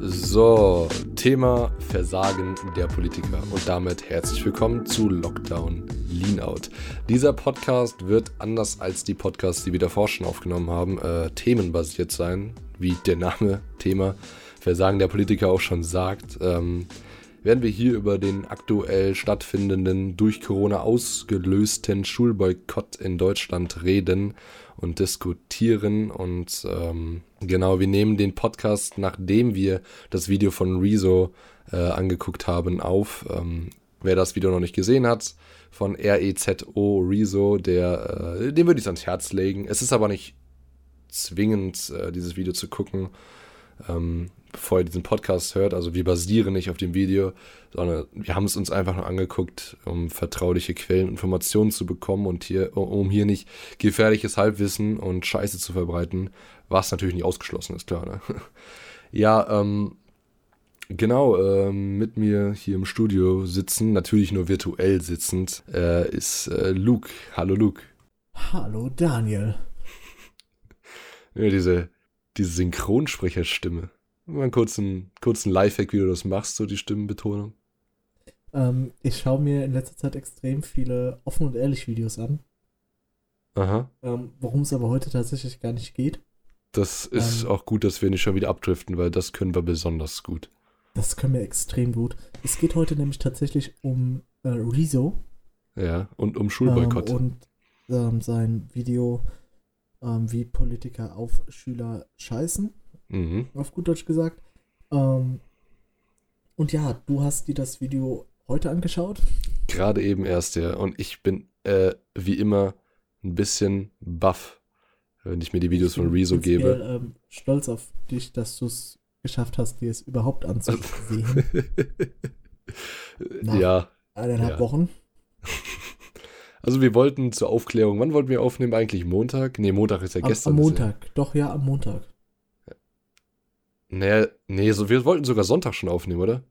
So, Thema Versagen der Politiker und damit herzlich willkommen zu Lockdown Leanout. Dieser Podcast wird anders als die Podcasts, die wir davor schon aufgenommen haben, äh, themenbasiert sein, wie der Name Thema Versagen der Politiker auch schon sagt. Ähm, werden wir hier über den aktuell stattfindenden, durch Corona ausgelösten Schulboykott in Deutschland reden und diskutieren. Und ähm, genau, wir nehmen den Podcast, nachdem wir das Video von Rezo äh, angeguckt haben, auf. Ähm, wer das Video noch nicht gesehen hat, von REZO Rezo, der, äh, dem würde ich es ans Herz legen. Es ist aber nicht zwingend, äh, dieses Video zu gucken. Ähm, bevor ihr diesen Podcast hört. Also wir basieren nicht auf dem Video, sondern wir haben es uns einfach nur angeguckt, um vertrauliche Quelleninformationen zu bekommen und hier, um hier nicht gefährliches Halbwissen und Scheiße zu verbreiten, was natürlich nicht ausgeschlossen ist, klar. Ne? ja, ähm, genau, ähm, mit mir hier im Studio sitzen, natürlich nur virtuell sitzend, äh, ist äh, Luke. Hallo Luke. Hallo Daniel. ja, diese, diese Synchronsprecherstimme. Mal einen kurzen, kurzen Lifehack, wie du das machst, so die Stimmenbetonung. Ähm, ich schaue mir in letzter Zeit extrem viele offen und ehrlich Videos an. Aha. Ähm, Worum es aber heute tatsächlich gar nicht geht. Das ist ähm, auch gut, dass wir nicht schon wieder abdriften, weil das können wir besonders gut. Das können wir extrem gut. Es geht heute nämlich tatsächlich um äh, Rezo. Ja, und um Schulboykott. Ähm, und ähm, sein Video, ähm, wie Politiker auf Schüler scheißen mhm. auf gut Deutsch gesagt. Ähm, und ja, du hast dir das Video heute angeschaut? Gerade eben erst, ja. Und ich bin äh, wie immer ein bisschen baff, wenn ich mir die Videos von Rezo gebe. Ich bin ähm, stolz auf dich, dass du es geschafft hast, dir es überhaupt anzusehen. Nach ja. Eineinhalb ja. Wochen. Also wir wollten zur Aufklärung, wann wollten wir aufnehmen? Eigentlich Montag? Nee, Montag ist ja am, gestern. Am Montag, ja. doch ja, am Montag. Naja, nee, so, wir wollten sogar Sonntag schon aufnehmen, oder?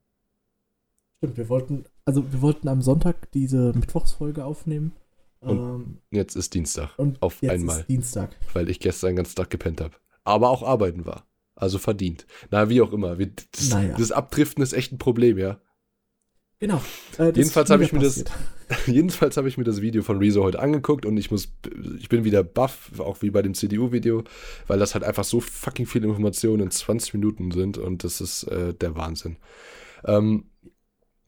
Stimmt, wir wollten, also wir wollten am Sonntag diese Mittwochsfolge aufnehmen. Und ähm, jetzt ist Dienstag. Und auf jetzt einmal. Ist Dienstag. Weil ich gestern den ganzen Tag gepennt habe. Aber auch arbeiten war. Also verdient. Na, wie auch immer. Das, naja. das Abdriften ist echt ein Problem, ja. Genau. Äh, jedenfalls habe ich mir das. jedenfalls habe ich mir das Video von Rezo heute angeguckt und ich muss, ich bin wieder baff, auch wie bei dem CDU-Video, weil das halt einfach so fucking viele Informationen in 20 Minuten sind und das ist äh, der Wahnsinn. Ähm,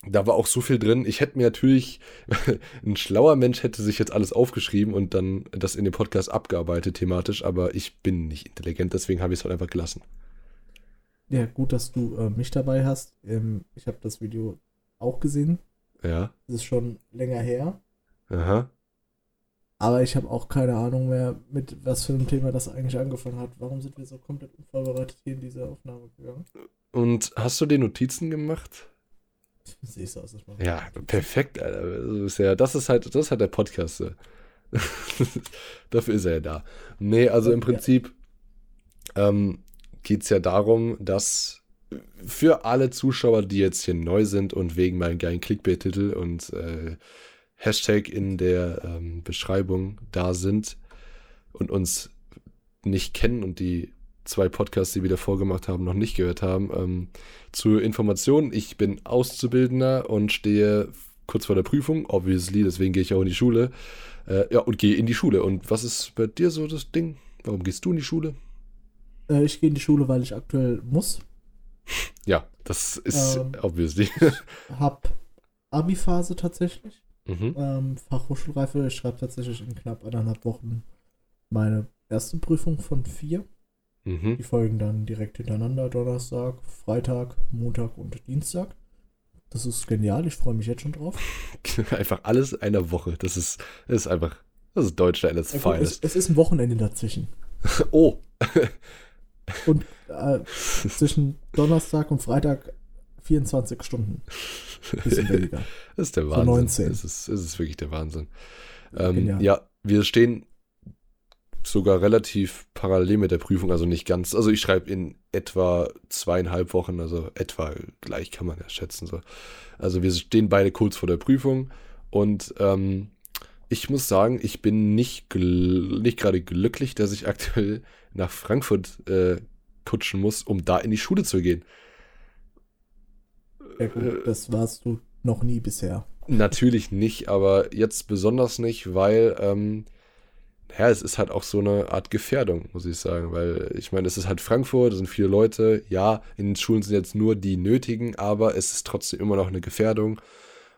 da war auch so viel drin. Ich hätte mir natürlich, ein schlauer Mensch hätte sich jetzt alles aufgeschrieben und dann das in dem Podcast abgearbeitet thematisch, aber ich bin nicht intelligent, deswegen habe ich es halt einfach gelassen. Ja, gut, dass du äh, mich dabei hast. Ähm, ich habe das Video auch gesehen. Ja. Das ist schon länger her. Aha. Aber ich habe auch keine Ahnung mehr, mit was für einem Thema das eigentlich angefangen hat. Warum sind wir so komplett unvorbereitet hier in diese Aufnahme gegangen? Und hast du dir Notizen gemacht? Siehst du aus, das mal. Ja, perfekt, Alter. Das ist, ja, das ist halt, das ist halt der Podcast. Dafür ist er ja da. Nee, also im Prinzip ja. ähm, geht es ja darum, dass für alle Zuschauer, die jetzt hier neu sind und wegen meinem geilen Clickbait-Titel und äh, Hashtag in der ähm, Beschreibung da sind und uns nicht kennen und die zwei Podcasts, die wir davor gemacht haben, noch nicht gehört haben. Ähm, zur Information, ich bin Auszubildender und stehe kurz vor der Prüfung, obviously, deswegen gehe ich auch in die Schule. Äh, ja, und gehe in die Schule. Und was ist bei dir so das Ding? Warum gehst du in die Schule? Äh, ich gehe in die Schule, weil ich aktuell muss. Ja, das ist ähm, obviously. Hab Abi-Phase tatsächlich. Mhm. Ähm, Fachhochschulreife. Ich schreibe tatsächlich in knapp eineinhalb Wochen meine erste Prüfung von vier. Mhm. Die folgen dann direkt hintereinander: Donnerstag, Freitag, Montag und Dienstag. Das ist genial, ich freue mich jetzt schon drauf. einfach alles einer Woche. Das ist, das ist einfach, das ist Deutschland as ja, es, es ist ein Wochenende dazwischen. oh. Und äh, zwischen Donnerstag und Freitag 24 Stunden. Bisschen weniger. das ist der Wahnsinn. So 19. Das ist, das ist wirklich der Wahnsinn. Ähm, ja, wir stehen sogar relativ parallel mit der Prüfung, also nicht ganz. Also ich schreibe in etwa zweieinhalb Wochen, also etwa gleich kann man ja schätzen. So. Also wir stehen beide kurz vor der Prüfung und ähm, ich muss sagen, ich bin nicht, nicht gerade glücklich, dass ich aktuell nach Frankfurt äh, kutschen muss, um da in die Schule zu gehen. Ja gut, das warst du noch nie bisher. Natürlich nicht, aber jetzt besonders nicht, weil, ähm, ja, es ist halt auch so eine Art Gefährdung, muss ich sagen, weil ich meine, es ist halt Frankfurt, es sind viele Leute, ja, in den Schulen sind jetzt nur die nötigen, aber es ist trotzdem immer noch eine Gefährdung.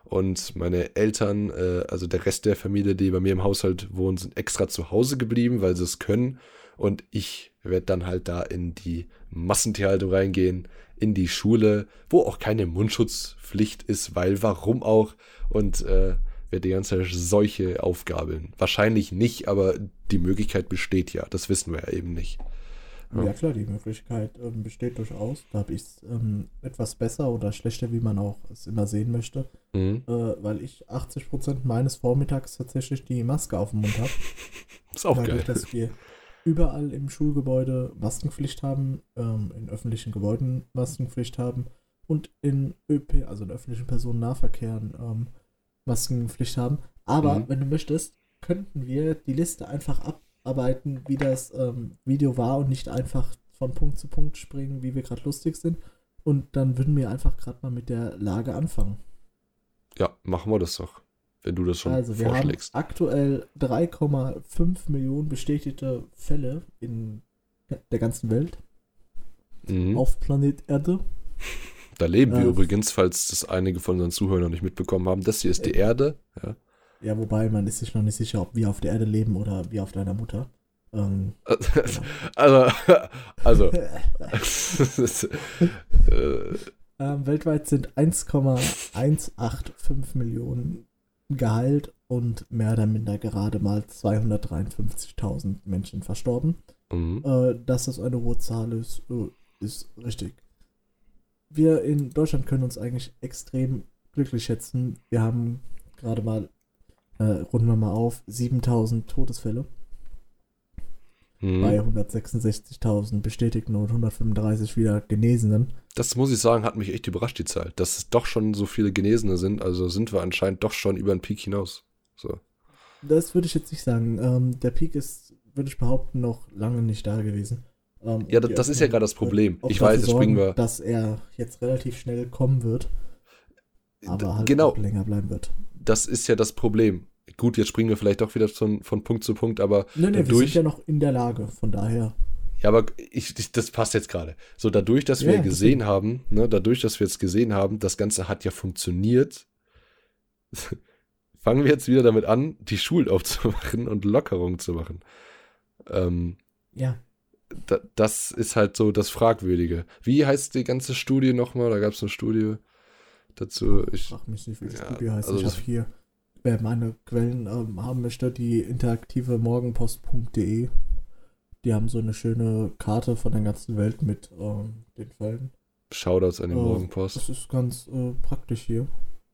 Und meine Eltern, äh, also der Rest der Familie, die bei mir im Haushalt wohnen, sind extra zu Hause geblieben, weil sie es können. Und ich werde dann halt da in die Massentierhaltung reingehen, in die Schule, wo auch keine Mundschutzpflicht ist, weil warum auch? Und äh, werde die ganze Seuche aufgabeln. Wahrscheinlich nicht, aber die Möglichkeit besteht ja. Das wissen wir ja eben nicht. Ja, ja klar, die Möglichkeit ähm, besteht durchaus. Da habe ich es ähm, etwas besser oder schlechter, wie man auch es immer sehen möchte. Mhm. Äh, weil ich 80% meines Vormittags tatsächlich die Maske auf dem Mund habe. ist auch Dadurch, geil. dass wir überall im Schulgebäude Maskenpflicht haben, ähm, in öffentlichen Gebäuden Maskenpflicht haben und in ÖP, also in öffentlichen Personennahverkehren, ähm, Maskenpflicht haben. Aber Mhm. wenn du möchtest, könnten wir die Liste einfach abarbeiten, wie das ähm, Video war und nicht einfach von Punkt zu Punkt springen, wie wir gerade lustig sind. Und dann würden wir einfach gerade mal mit der Lage anfangen. Ja, machen wir das doch. Wenn du das schon also wir vorschlägst. haben aktuell 3,5 Millionen bestätigte Fälle in der ganzen Welt Mhm. auf Planet Erde. Da leben wir Äh, übrigens, falls das einige von unseren Zuhörern noch nicht mitbekommen haben. Das hier ist die Erde. Ja. Ja, wobei man ist sich noch nicht sicher, ob wir auf der Erde leben oder wir auf deiner Mutter. Ähm, Also, also, äh, ähm, weltweit sind 1,185 Millionen geheilt und mehr oder minder gerade mal 253.000 Menschen verstorben. mhm. Äh, dass das eine hohe Zahl ist, äh, ist richtig. Wir in Deutschland können uns eigentlich extrem glücklich schätzen. Wir haben gerade mal, äh, runden wir mal auf, 7000 Todesfälle Mhm. bei 166.000 bestätigten und 135 wieder Genesenen. Das muss ich sagen, hat mich echt überrascht, die Zahl. Dass es doch schon so viele Genesene sind. Also sind wir anscheinend doch schon über den Peak hinaus. So. Das würde ich jetzt nicht sagen. Ähm, der Peak ist, würde ich behaupten, noch lange nicht da gewesen. Ähm, Ja, das, das ist ja gerade das Problem. wird auch Ich weiß, jetzt springen wir. Dass er jetzt relativ schnell kommen wird, aber halt genau, länger bleiben wird. das ist ja das Problem. Gut, jetzt springen wir vielleicht doch wieder von, von Punkt zu Punkt, aber Nee, nee, wir dadurch, sind ja noch in der Lage, von daher. Ja, aber ich, ich, das passt jetzt gerade. So, dadurch, dass wir Ja, gesehen haben, ne, dadurch, dass wir jetzt gesehen haben, das Ganze hat ja funktioniert, fangen wir jetzt wieder damit an, die Schulen aufzumachen und Lockerungen zu machen. Ähm, Ja, da, das ist halt so das Fragwürdige. Wie heißt die ganze Studie nochmal? Da gab es eine Studie dazu. Ich, frag mich nicht, wie die ja, Studie heißt. also ich habe hier, wer meine Quellen ähm, haben möchte, die interaktive morgenpost.de. Die haben so eine schöne Karte von der ganzen Welt mit ähm, den Fällen. Shoutouts an die Oh, Morgenpost. Das ist ganz äh, praktisch hier.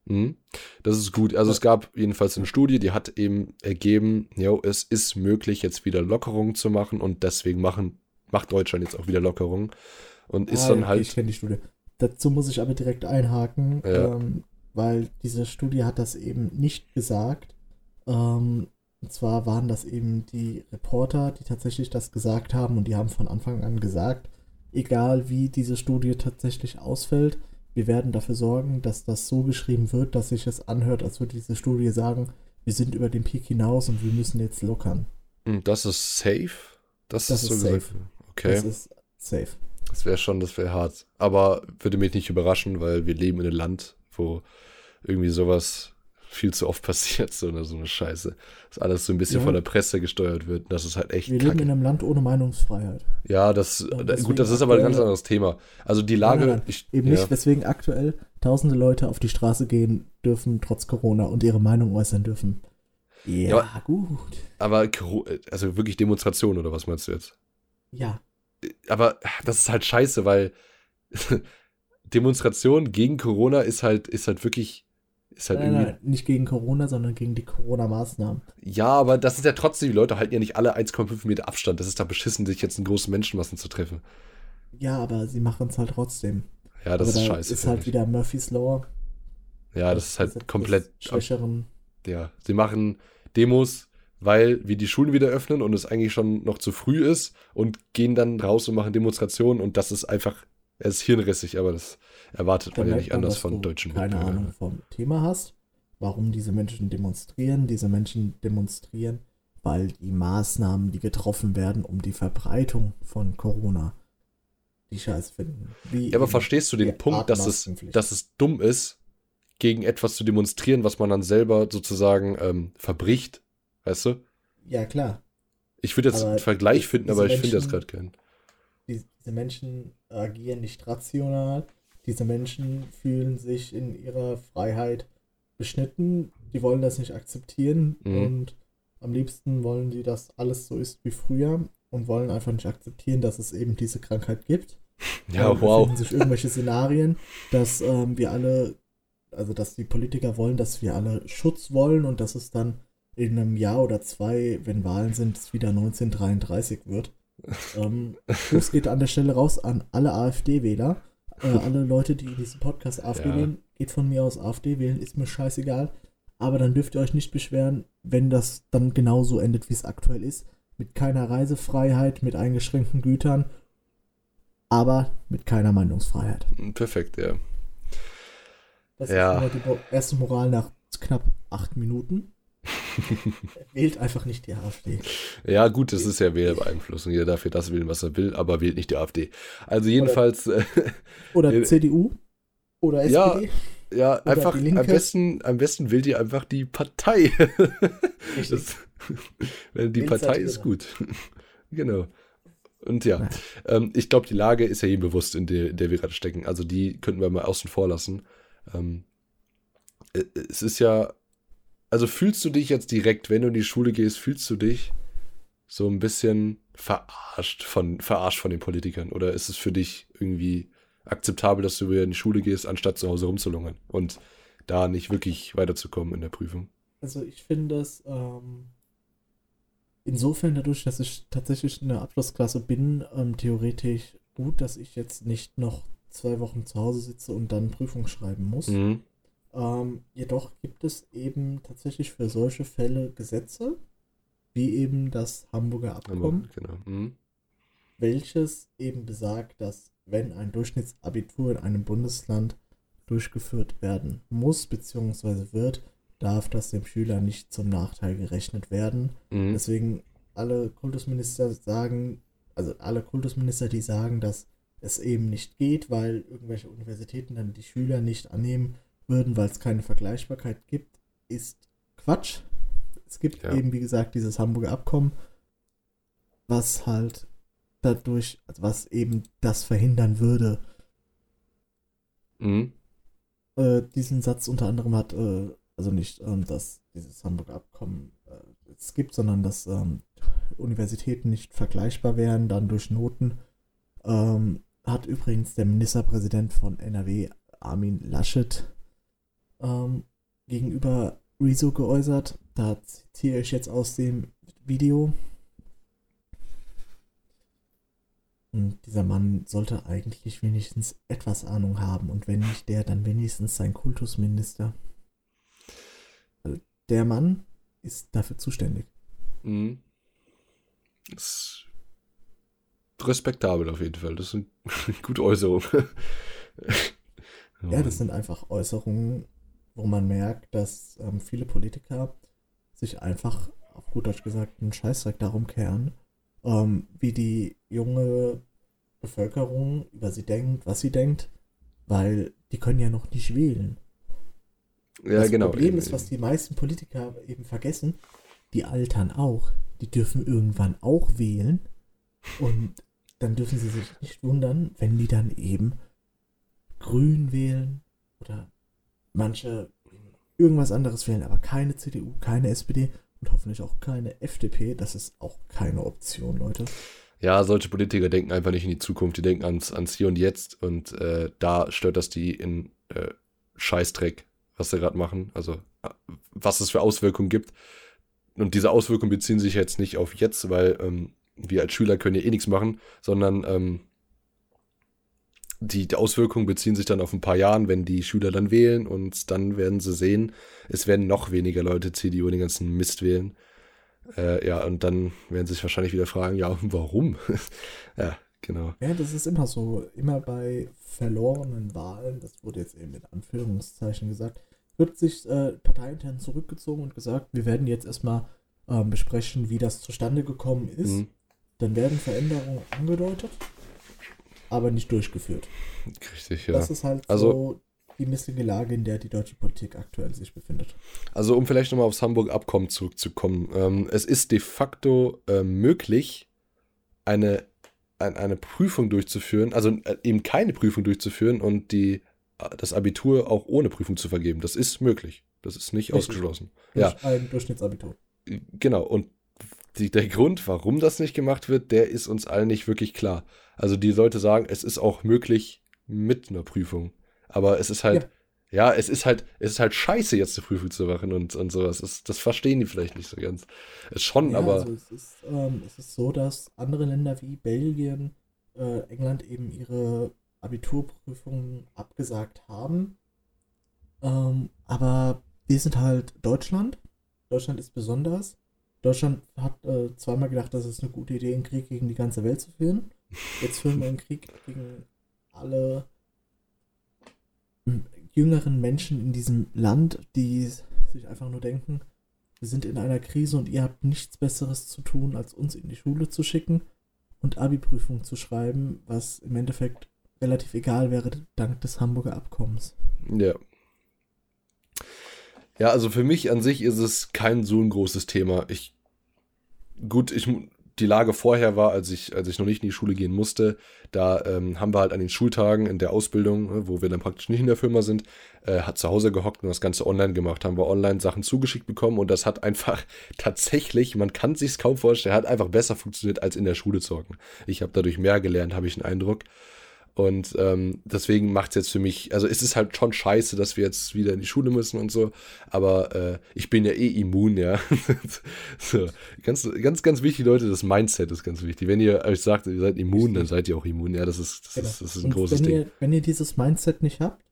Mhm. Das ist gut. Also es gab jedenfalls eine Studie, die hat eben ergeben, jo, es ist möglich, jetzt wieder Lockerungen zu machen und deswegen machen, macht Deutschland jetzt auch wieder Lockerungen. Und ist Ah, dann okay, halt, Ich kenne die Studie. Dazu muss ich aber direkt einhaken, Ja. ähm, weil diese Studie hat das eben nicht gesagt. Ähm, und zwar waren das eben die Reporter, die tatsächlich das gesagt haben und die haben von Anfang an gesagt, egal wie diese Studie tatsächlich ausfällt, wir werden dafür sorgen, dass das so geschrieben wird, dass sich es anhört, als würde diese Studie sagen, wir sind über den Peak hinaus und wir müssen jetzt lockern. hm, das ist safe. Das, Das ist so ist gesagt. safe. Okay, Das ist safe. das wäre schon, das wäre hart. Aber würde mich nicht überraschen, weil wir leben in einem Land, wo irgendwie sowas viel zu oft passiert, so eine, so eine Scheiße. Dass alles so ein bisschen Ja. von der Presse gesteuert wird. Das ist halt echt Wir leben kacke. in einem Land ohne Meinungsfreiheit. Ja, das, da- gut, das ist aber ein ganz anderes Thema. Also die Lage, Nein, nein, nein. ich, Eben ja. nicht, weswegen aktuell tausende Leute auf die Straße gehen dürfen, trotz Corona, und ihre Meinung äußern dürfen. Ja, Ja, gut. Aber, also wirklich Demonstration oder was meinst du jetzt? Ja, Aber das ist halt scheiße, weil Demonstration gegen Corona ist halt, ist halt wirklich, ist halt nein, irgendwie. nein, nicht gegen Corona, sondern gegen die Corona-Maßnahmen. Ja, aber das ist ja trotzdem, die Leute halten ja nicht alle 1,5 Meter Abstand. Das ist da beschissen, sich jetzt in großen Menschenmassen zu treffen. Ja, aber sie machen es halt trotzdem. Ja, das aber ist da scheiße. ist halt ich. wieder Murphy's Law. ja, das ist halt des komplett. Schwächeren. Ja, sie machen Demos, weil wir die Schulen wieder öffnen und es eigentlich schon noch zu früh ist und gehen dann raus und machen Demonstrationen und das ist einfach Er ist hirnrissig, aber das erwartet man ja nicht anders von deutschen Keine Mitbürgern. Ahnung vom Thema hast, warum diese Menschen demonstrieren. Diese Menschen demonstrieren, weil die Maßnahmen, die getroffen werden, um die Verbreitung von Corona, die Scheiß finden. Wie ja, aber verstehst du den Punkt, dass es, dass es dumm ist, gegen etwas zu demonstrieren, was man dann selber sozusagen ähm, verbricht? Weißt du? Ja, klar. Ich würde jetzt aber einen Vergleich finden, aber ich finde das gerade keinen. Diese Menschen agieren nicht rational. Diese Menschen fühlen sich in ihrer Freiheit beschnitten. Die wollen das nicht akzeptieren mhm. und am liebsten wollen die, dass alles so ist wie früher und wollen einfach nicht akzeptieren, dass es eben diese Krankheit gibt. Ja, und wow. sich irgendwelche Szenarien, dass ähm, wir alle, also dass die Politiker wollen, dass wir alle Schutz wollen und dass es dann in einem Jahr oder zwei, wenn Wahlen sind, es wieder 1933 wird. Ähm, Gruß geht an der Stelle raus an alle AfD-Wähler. Äh, alle Leute, die in diesem Podcast AfD ja. wählen, geht von mir aus AfD wählen, ist mir scheißegal. Aber dann dürft ihr euch nicht beschweren, wenn das dann genauso endet, wie es aktuell ist. Mit keiner Reisefreiheit, mit eingeschränkten Gütern, aber mit keiner Meinungsfreiheit. Perfekt, ja. Das ja. ist die erste Moral nach knapp acht Minuten. wählt einfach nicht die AfD. Ja, gut, das ist ja Wählerbeeinflussung. Jeder darf ja das wählen, was er will, aber wählt nicht die AfD. Also jedenfalls. Oder, oder äh, CDU oder SPD. Ja, ja oder einfach am besten, am besten wählt ihr einfach die Partei. Das, die Wählt Partei ist gut. genau. Und ja, ähm, ich glaube, die Lage ist ja jedem bewusst, in der, in der wir gerade stecken. Also die könnten wir mal außen vor lassen. Ähm, äh, es ist ja also fühlst du dich jetzt direkt, wenn du in die Schule gehst, fühlst du dich so ein bisschen verarscht von, verarscht von den Politikern? Oder ist es für dich irgendwie akzeptabel, dass du wieder in die Schule gehst, anstatt zu Hause rumzulungern und da nicht wirklich weiterzukommen in der Prüfung? Also ich finde es ähm, insofern dadurch, dass ich tatsächlich in der Abschlussklasse bin, ähm, theoretisch gut, dass ich jetzt nicht noch zwei Wochen zu Hause sitze und dann Prüfung schreiben muss. Mhm. Ähm, jedoch gibt es eben tatsächlich für solche Fälle Gesetze, wie eben das Hamburger Abkommen, genau. mhm. welches eben besagt, dass wenn ein Durchschnittsabitur in einem Bundesland durchgeführt werden muss bzw. wird, darf das dem Schüler nicht zum Nachteil gerechnet werden. Mhm. Deswegen alle Kultusminister sagen, also alle Kultusminister, die sagen, dass es eben nicht geht, weil irgendwelche Universitäten dann die Schüler nicht annehmen, würden, weil es keine Vergleichbarkeit gibt, ist Quatsch. Es gibt ja. eben, wie gesagt, dieses Hamburger Abkommen, was halt dadurch, also was eben das verhindern würde. Mhm. Äh, diesen Satz unter anderem hat, äh, also nicht, ähm, dass dieses Hamburger Abkommen äh, es gibt, sondern dass ähm, Universitäten nicht vergleichbar wären, dann durch Noten. Ähm, hat übrigens der Ministerpräsident von NRW, Armin Laschet, ähm, gegenüber Rezo geäußert. Da zitiere ich jetzt aus dem Video. Und dieser Mann sollte eigentlich wenigstens etwas Ahnung haben. Und wenn nicht der, dann wenigstens sein Kultusminister. Also der Mann ist dafür zuständig. Mhm. Das ist respektabel auf jeden Fall. Das sind gute Äußerungen. ja, das sind einfach Äußerungen, wo man merkt, dass ähm, viele Politiker sich einfach, auf gut Deutsch gesagt, einen Scheißdreck darum kehren, ähm, wie die junge Bevölkerung über sie denkt, was sie denkt, weil die können ja noch nicht wählen. Ja, das genau. Das Problem ist, was die meisten Politiker eben vergessen, die altern auch. Die dürfen irgendwann auch wählen und dann dürfen sie sich nicht wundern, wenn die dann eben grün wählen oder manche irgendwas anderes wählen, aber keine CDU, keine SPD und hoffentlich auch keine FDP. Das ist auch keine Option, Leute. Ja, solche Politiker denken einfach nicht in die Zukunft, die denken ans, ans Hier und Jetzt und äh, da stört das die in äh, Scheißdreck, was sie gerade machen. Also, äh, was es für Auswirkungen gibt. Und diese Auswirkungen beziehen sich jetzt nicht auf jetzt, weil ähm, wir als Schüler können ja eh nichts machen, sondern ähm, die, Auswirkungen beziehen sich dann auf ein paar Jahren, wenn die Schüler dann wählen und dann werden sie sehen, es werden noch weniger Leute CDU den ganzen Mist wählen. Äh, ja, und dann werden sie sich wahrscheinlich wieder fragen, ja, warum? ja, Genau. Ja, das ist immer so. Immer bei verlorenen Wahlen, das wurde jetzt eben in Anführungszeichen gesagt, wird sich äh, parteiintern zurückgezogen und gesagt, wir werden jetzt erstmal ähm, besprechen, wie das zustande gekommen ist. Mhm. Dann werden Veränderungen angedeutet, aber nicht durchgeführt. Richtig, ja. Das ist halt also, so die missliche Lage, in der die deutsche Politik aktuell sich befindet. Also um vielleicht nochmal aufs Hamburg-Abkommen zurückzukommen. Ähm, es ist de facto äh, möglich, eine, ein, eine Prüfung durchzuführen, also äh, eben keine Prüfung durchzuführen und die, äh, das Abitur auch ohne Prüfung zu vergeben. Das ist möglich. Das ist nicht Richtig. ausgeschlossen. Durch ja. ein Durchschnittsabitur. Genau, und die, der Grund, warum das nicht gemacht wird, der ist uns allen nicht wirklich klar. Also die Leute sagen, es ist auch möglich mit einer Prüfung. Aber es ist halt, ja. ja, es ist halt, es ist halt scheiße, jetzt eine Prüfung zu machen und, und sowas. Das, das verstehen die vielleicht nicht so ganz. Es schon, ja, aber. Also es, ist, ähm, es ist so, dass andere Länder wie Belgien, äh, England eben ihre Abiturprüfungen abgesagt haben. Ähm, aber wir sind halt Deutschland. Deutschland ist besonders. Deutschland hat äh, zweimal gedacht, dass es eine gute Idee, einen Krieg gegen die ganze Welt zu führen. Jetzt führen wir einen Krieg gegen alle jüngeren Menschen in diesem Land, die sich einfach nur denken, wir sind in einer Krise und ihr habt nichts Besseres zu tun, als uns in die Schule zu schicken und Abi-Prüfung zu schreiben, was im Endeffekt relativ egal wäre, dank des Hamburger Abkommens. Ja. Ja, also für mich an sich ist es kein so ein großes Thema. Ich, gut, ich die Lage vorher war, als ich, als ich noch nicht in die Schule gehen musste, da ähm, haben wir halt an den Schultagen in der Ausbildung, ne, wo wir dann praktisch nicht in der Firma sind, äh, hat zu Hause gehockt und das Ganze online gemacht, haben wir online Sachen zugeschickt bekommen und das hat einfach tatsächlich, man kann sich's kaum vorstellen, hat einfach besser funktioniert als in der Schule zu hocken. Ich habe dadurch mehr gelernt, habe ich den Eindruck. Und ähm, deswegen macht es jetzt für mich, also ist es halt schon scheiße, dass wir jetzt wieder in die Schule müssen und so, aber äh, ich bin ja eh immun, ja. so, ganz, ganz, ganz wichtig, Leute, das Mindset ist ganz wichtig. Wenn ihr euch sagt, ihr seid immun, dann seid ihr auch immun, ja, das ist, das genau. ist, das ist ein und großes wenn Ding. Ihr, wenn ihr dieses Mindset nicht habt,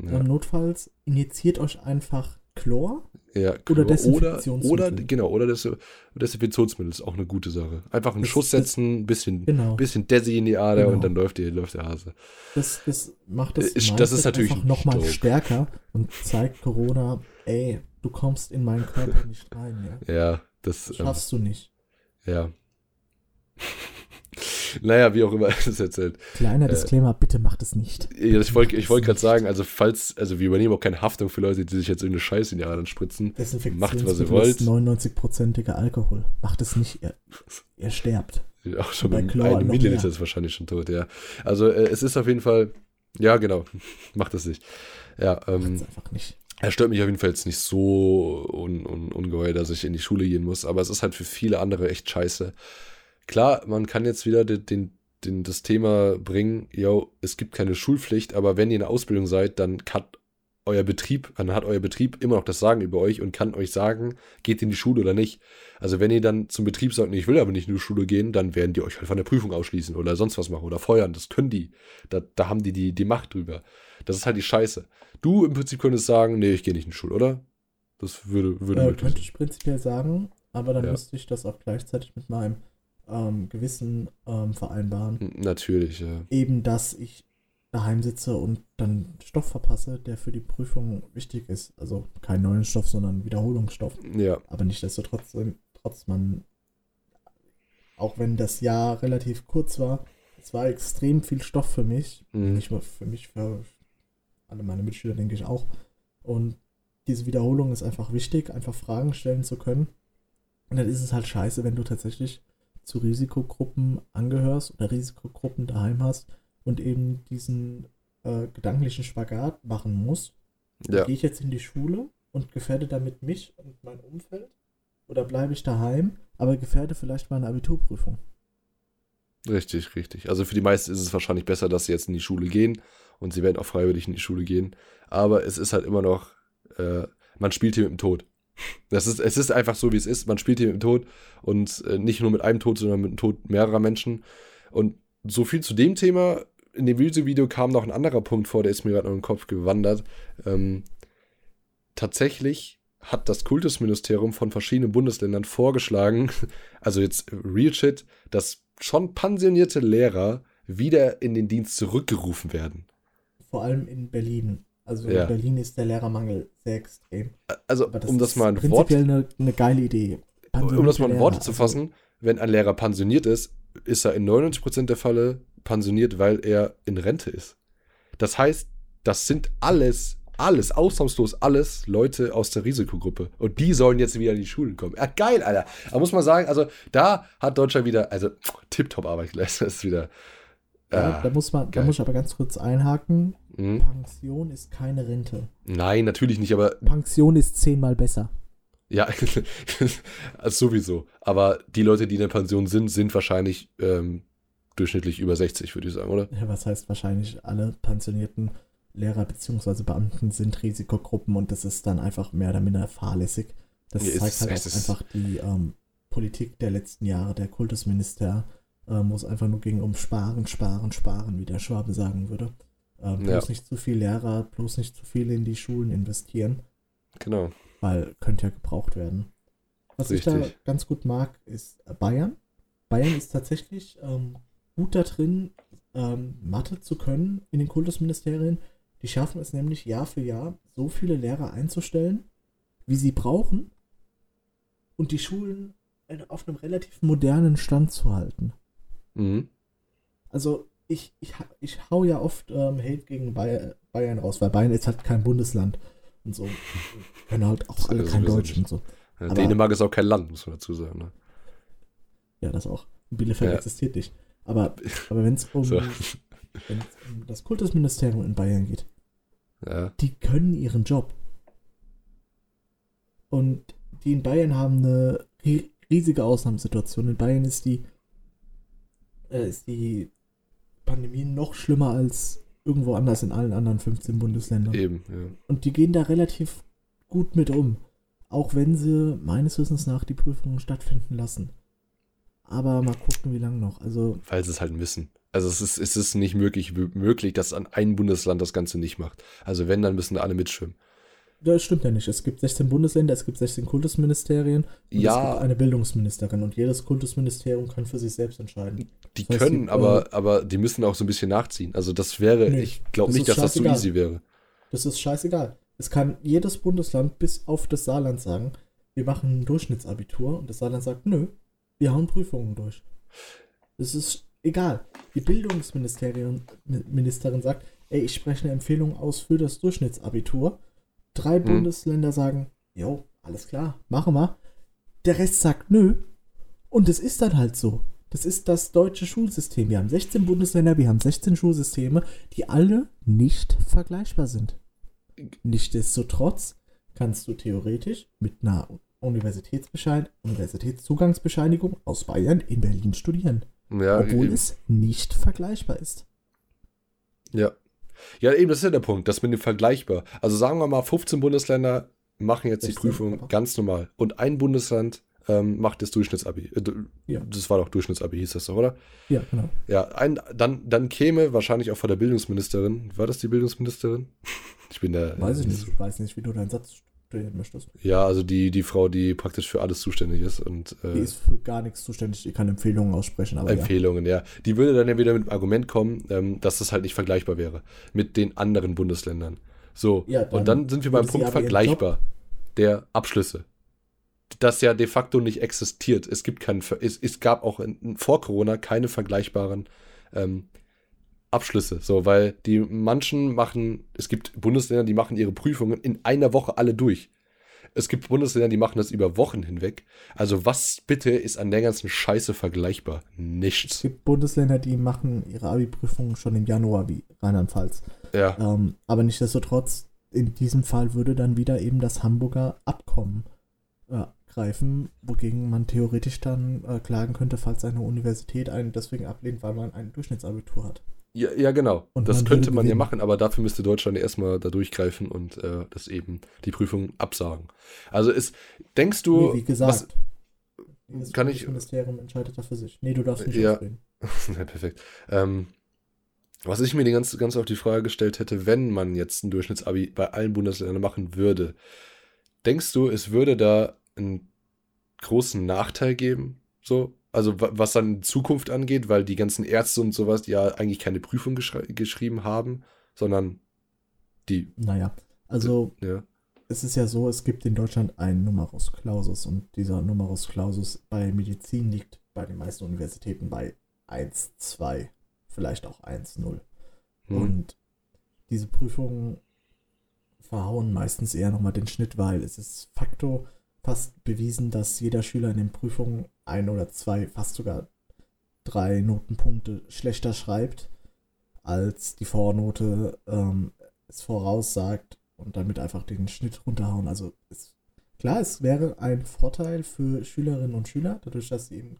ja. dann notfalls injiziert euch einfach Chlor ja, oder Desinfektionsmittel. Oder, oder, genau, oder Desinfektionsmittel ist auch eine gute Sache. Einfach einen das, Schuss setzen, bisschen, genau. bisschen Desi in die Ader genau. und dann läuft, die, läuft der Hase. Das, das macht das, ist, das ist natürlich einfach nochmal stärker und zeigt Corona, ey, du kommst in meinen Körper nicht rein. Ja, ja das, das schaffst ähm, du nicht. Ja. Naja, wie auch immer es erzählt. Kleiner äh, Disclaimer, äh, bitte macht es nicht. Ja, ich wollte ich wollt gerade sagen, also falls, also wir übernehmen auch keine Haftung für Leute, die sich jetzt irgendeine Scheiße in die Adern spritzen. Macht, was ihr wollt. 99-prozentiger Alkohol. Macht es nicht, ihr, ihr sterbt. Auch schon bei Chlor eine Milliliter ist wahrscheinlich schon tot, ja. Also äh, es ist auf jeden Fall, ja genau, macht es nicht. Ja, ähm, einfach nicht. Er stört mich auf jeden Fall jetzt nicht so un, un, ungeheuer, dass ich in die Schule gehen muss, aber es ist halt für viele andere echt scheiße. Klar, man kann jetzt wieder den, den, den, das Thema bringen, yo, es gibt keine Schulpflicht, aber wenn ihr in der Ausbildung seid, dann hat euer Betrieb, dann hat euer Betrieb immer noch das Sagen über euch und kann euch sagen, geht in die Schule oder nicht. Also wenn ihr dann zum Betrieb sagt, ich will aber nicht in die Schule gehen, dann werden die euch halt von der Prüfung ausschließen oder sonst was machen oder feuern. Das können die. Da, da haben die, die die Macht drüber. Das ist halt die Scheiße. Du im Prinzip könntest sagen, nee, ich gehe nicht in die Schule, oder? Das würde, würde äh, Könnte ich prinzipiell sagen, aber dann ja. müsste ich das auch gleichzeitig mit meinem ähm, Gewissen ähm, vereinbaren. Natürlich, ja. Eben, dass ich daheim sitze und dann Stoff verpasse, der für die Prüfung wichtig ist. Also kein neuen Stoff, sondern Wiederholungsstoff. Ja. Aber nichtsdestotrotz, trotz man, auch wenn das Jahr relativ kurz war, es war extrem viel Stoff für mich. Mhm. Nicht nur für mich, für alle meine Mitschüler, denke ich auch. Und diese Wiederholung ist einfach wichtig, einfach Fragen stellen zu können. Und dann ist es halt scheiße, wenn du tatsächlich zu Risikogruppen angehörst oder Risikogruppen daheim hast und eben diesen äh, gedanklichen Spagat machen musst. Ja. Gehe ich jetzt in die Schule und gefährde damit mich und mein Umfeld? Oder bleibe ich daheim, aber gefährde vielleicht meine Abiturprüfung? Richtig, richtig. Also für die meisten ist es wahrscheinlich besser, dass sie jetzt in die Schule gehen und sie werden auch freiwillig in die Schule gehen. Aber es ist halt immer noch, äh, man spielt hier mit dem Tod. Das ist, es ist einfach so, wie es ist. Man spielt hier mit dem Tod und äh, nicht nur mit einem Tod, sondern mit dem Tod mehrerer Menschen. Und so viel zu dem Thema. In dem Video kam noch ein anderer Punkt vor, der ist mir gerade in den Kopf gewandert. Ähm, tatsächlich hat das Kultusministerium von verschiedenen Bundesländern vorgeschlagen, also jetzt Real Shit, dass schon pensionierte Lehrer wieder in den Dienst zurückgerufen werden. Vor allem in Berlin. Also Ja. in Berlin ist der Lehrermangel sehr extrem. Also, Aber um das mal in Wort, eine, eine geile Idee. um das mal in Worte zu also- fassen, wenn ein Lehrer pensioniert ist, ist er in 99% der Fälle pensioniert, weil er in Rente ist. Das heißt, das sind alles, alles, ausnahmslos alles Leute aus der Risikogruppe. Und die sollen jetzt wieder in die Schulen kommen. Ja, geil, Alter. Da muss man sagen, also da hat Deutschland wieder, also tipptopp Arbeit geleistet. Das ist wieder. Ja, da muss man, da geil. muss ich aber ganz kurz einhaken. mhm. Pension ist keine Rente. Nein, natürlich nicht, aber Pension ist zehnmal besser. Ja, also sowieso. Aber die Leute, die in der Pension sind, sind wahrscheinlich ähm, durchschnittlich über 60, würde ich sagen, oder? Ja, was heißt wahrscheinlich, alle pensionierten Lehrer bzw. Beamten sind Risikogruppen und das ist dann einfach mehr oder minder fahrlässig. Das Ja, zeigt halt auch einfach die ähm, Politik der letzten Jahre, der Kultusminister, ähm, wo es einfach nur ging um Sparen, Sparen, Sparen, wie der Schwabe sagen würde. Ja. bloß nicht zu viel Lehrer, bloß nicht zu viel in die Schulen investieren, Genau. weil könnte ja gebraucht werden. Was ich da Richtig. ganz gut mag, ist Bayern. Bayern ist tatsächlich ähm, gut da drin, ähm, Mathe zu können in den Kultusministerien. Die schaffen es nämlich Jahr für Jahr, so viele Lehrer einzustellen, wie sie brauchen, und die Schulen äh, auf einem relativ modernen Stand zu halten. Mhm. Also ich, ich, ich hau ja oft ähm, Hate gegen Bayern, raus, weil Bayern ist halt kein Bundesland und so. Können halt auch alle kein Deutsch und so. Ja, Dänemark ist auch kein Land, muss man dazu sagen. Ne? Ja, das auch. Bielefeld Ja. existiert nicht. Aber, aber wenn es um, So. um das Kultusministerium in Bayern geht, Ja. die können ihren Job. Und die in Bayern haben eine ri- riesige Ausnahmesituation. In Bayern ist die, äh, ist die Pandemie noch schlimmer als irgendwo anders in allen anderen 15 Bundesländern. Eben, ja. Und die gehen da relativ gut mit um. Auch wenn sie meines Wissens nach die Prüfungen stattfinden lassen. Aber mal gucken, wie lange noch. Also, Weil sie es halt wissen. Also es ist, es ist nicht möglich, möglich, dass an ein Bundesland das Ganze nicht macht. Also wenn, dann müssen alle mitschwimmen. Das stimmt ja nicht. Es gibt 16 Bundesländer, es gibt 16 Kultusministerien und es Ja. gibt eine Bildungsministerin. Und jedes Kultusministerium kann für sich selbst entscheiden. Die Das heißt, können, die, aber, aber die müssen auch so ein bisschen nachziehen. Also das wäre, Nee, ich glaube das nicht, dass das so easy wäre. Das ist scheißegal. Es kann jedes Bundesland bis auf das Saarland sagen, wir machen ein Durchschnittsabitur und das Saarland sagt, nö, wir hauen Prüfungen durch. Es ist egal. Die Bildungsministerin Ministerin sagt, ey, ich spreche eine Empfehlung aus für das Durchschnittsabitur. Drei Hm. Bundesländer sagen, jo, alles klar, machen wir. Der Rest sagt, nö. Und es ist dann halt so. Das ist das deutsche Schulsystem. Wir haben 16 Bundesländer, wir haben 16 Schulsysteme, die alle nicht vergleichbar sind. Nichtsdestotrotz kannst du theoretisch mit einer Universitätsbescheid Universitätszugangsbescheinigung aus Bayern in Berlin studieren, Ja, obwohl eben. es nicht vergleichbar ist. Ja. Ja, eben, das ist ja der Punkt, das mit dem vergleichbar. Also sagen wir mal, 15 Bundesländer machen jetzt die 16, Prüfung ganz normal. Und ein Bundesland ähm, macht das Durchschnittsabi. Äh, Ja. Das war doch Durchschnittsabi, hieß das doch, oder? Ja, genau. Ja, ein, dann, dann käme wahrscheinlich auch von der Bildungsministerin, war das die Bildungsministerin? Ich bin der. Weiß ich nicht. Ich weiß nicht, wie du deinen Satz studieren möchtest. Ja, also die, die Frau, die praktisch für alles zuständig ist und Die äh, ist für gar nichts zuständig, die kann Empfehlungen aussprechen, aber ja. Empfehlungen, ja. Die würde dann ja wieder mit dem Argument kommen, ähm, dass das halt nicht vergleichbar wäre mit den anderen Bundesländern. So, Ja, dann und dann sind wir beim Punkt vergleichbar der Abschlüsse. Das ja de facto nicht existiert. Es gibt keinen, es, es gab auch in, vor Corona keine vergleichbaren ähm, Abschlüsse. So, weil die manchen machen, es gibt Bundesländer, die machen ihre Prüfungen in einer Woche alle durch. Es gibt Bundesländer, die machen das über Wochen hinweg. Also was bitte ist an der ganzen Scheiße vergleichbar? Es Nichts. gibt Bundesländer, die machen ihre Abi-Prüfungen schon im Januar, wie Rheinland-Pfalz. Ja, Ähm, aber nichtsdestotrotz, in diesem Fall würde dann wieder eben das Hamburger Abkommen äh, greifen, wogegen man theoretisch dann äh, klagen könnte, falls eine Universität einen deswegen ablehnt, weil man ein Durchschnittsabitur hat. ja, ja genau. Und das man könnte man ja gewinnen. machen, aber dafür müsste Deutschland erstmal da durchgreifen und äh, das eben die Prüfung absagen. Also ist, denkst du, nee, wie gesagt, das kann ich- Ministerium entscheidet da für sich. Nee, du darfst nicht Ja. ausreden. Ja, perfekt. Ähm, was ich mir die ganze, ganz auf die Frage gestellt hätte, wenn man jetzt ein Durchschnittsabi bei allen Bundesländern machen würde, denkst du, es würde da einen großen Nachteil geben? So, Also was dann Zukunft angeht, weil die ganzen Ärzte und sowas ja eigentlich keine Prüfung geschrieben haben, sondern die. Naja, also ja. es ist ja so, es gibt in Deutschland einen Numerus Clausus und dieser Numerus Clausus bei Medizin liegt bei den meisten Universitäten bei 1, 2, vielleicht auch 1, 0. Hm. Und diese Prüfungen verhauen meistens eher nochmal den Schnitt, weil es ist facto fast bewiesen, dass jeder Schüler in den Prüfungen ein oder zwei, fast sogar drei Notenpunkte schlechter schreibt, als die Vornote ähm, es voraussagt und damit einfach den Schnitt runterhauen. Also es, klar, es wäre ein Vorteil für Schülerinnen und Schüler, dadurch, dass sie eben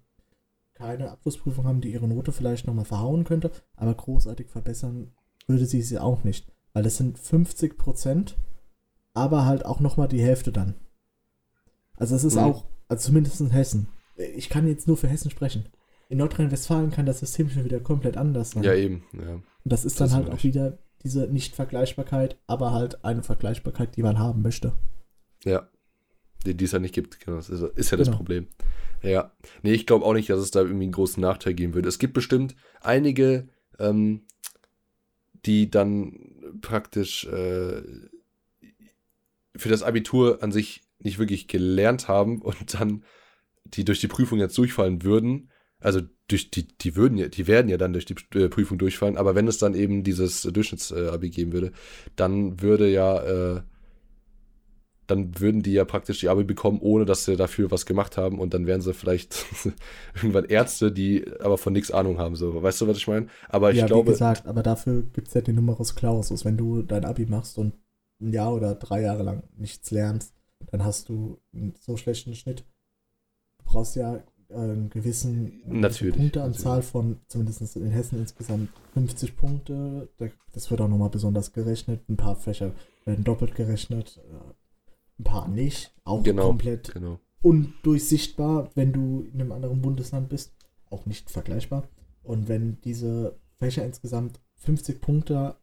keine Abschlussprüfung haben, die ihre Note vielleicht nochmal verhauen könnte, aber großartig verbessern würde sie sie auch nicht, weil es sind 50 Prozent, aber halt auch nochmal die Hälfte dann. Also es ist mhm. auch, also zumindest in Hessen. Ich kann jetzt nur für Hessen sprechen. In Nordrhein-Westfalen kann das System schon wieder komplett anders sein. Ja, eben. Ja. Und das ist das dann halt auch wieder diese Nicht-Vergleichbarkeit, aber halt eine Vergleichbarkeit, die man haben möchte. Ja. Die, die es ja nicht gibt, genau. Das ist, ist ja das genau. Problem. Ja. Nee, ich glaube auch nicht, dass es da irgendwie einen großen Nachteil geben würde. Es gibt bestimmt einige, ähm, die dann praktisch äh, für das Abitur an sich nicht wirklich gelernt haben und dann die durch die Prüfung jetzt durchfallen würden, also durch die, die würden ja, die werden ja dann durch die äh, Prüfung durchfallen, aber wenn es dann eben dieses Durchschnittsabi geben würde, dann würde ja, äh, dann würden die ja praktisch die Abi bekommen, ohne dass sie dafür was gemacht haben und dann wären sie vielleicht irgendwann Ärzte, die aber von nichts Ahnung haben, so. Weißt du, was ich meine? Aber ich ja, glaube. wie gesagt, aber dafür gibt es ja den Numerus Clausus. Wenn du dein Abi machst und ein Jahr oder drei Jahre lang nichts lernst, dann hast du einen so schlechten Schnitt. Du brauchst ja äh, einen gewissen natürlich, Punkteanzahl natürlich. von, zumindest in Hessen insgesamt 50 Punkte. Das wird auch nochmal besonders gerechnet. Ein paar Fächer werden doppelt gerechnet, äh, ein paar nicht. Auch genau, komplett genau. undurchsichtbar, wenn du in einem anderen Bundesland bist. Auch nicht vergleichbar. Und wenn diese Fächer insgesamt 50 Punkte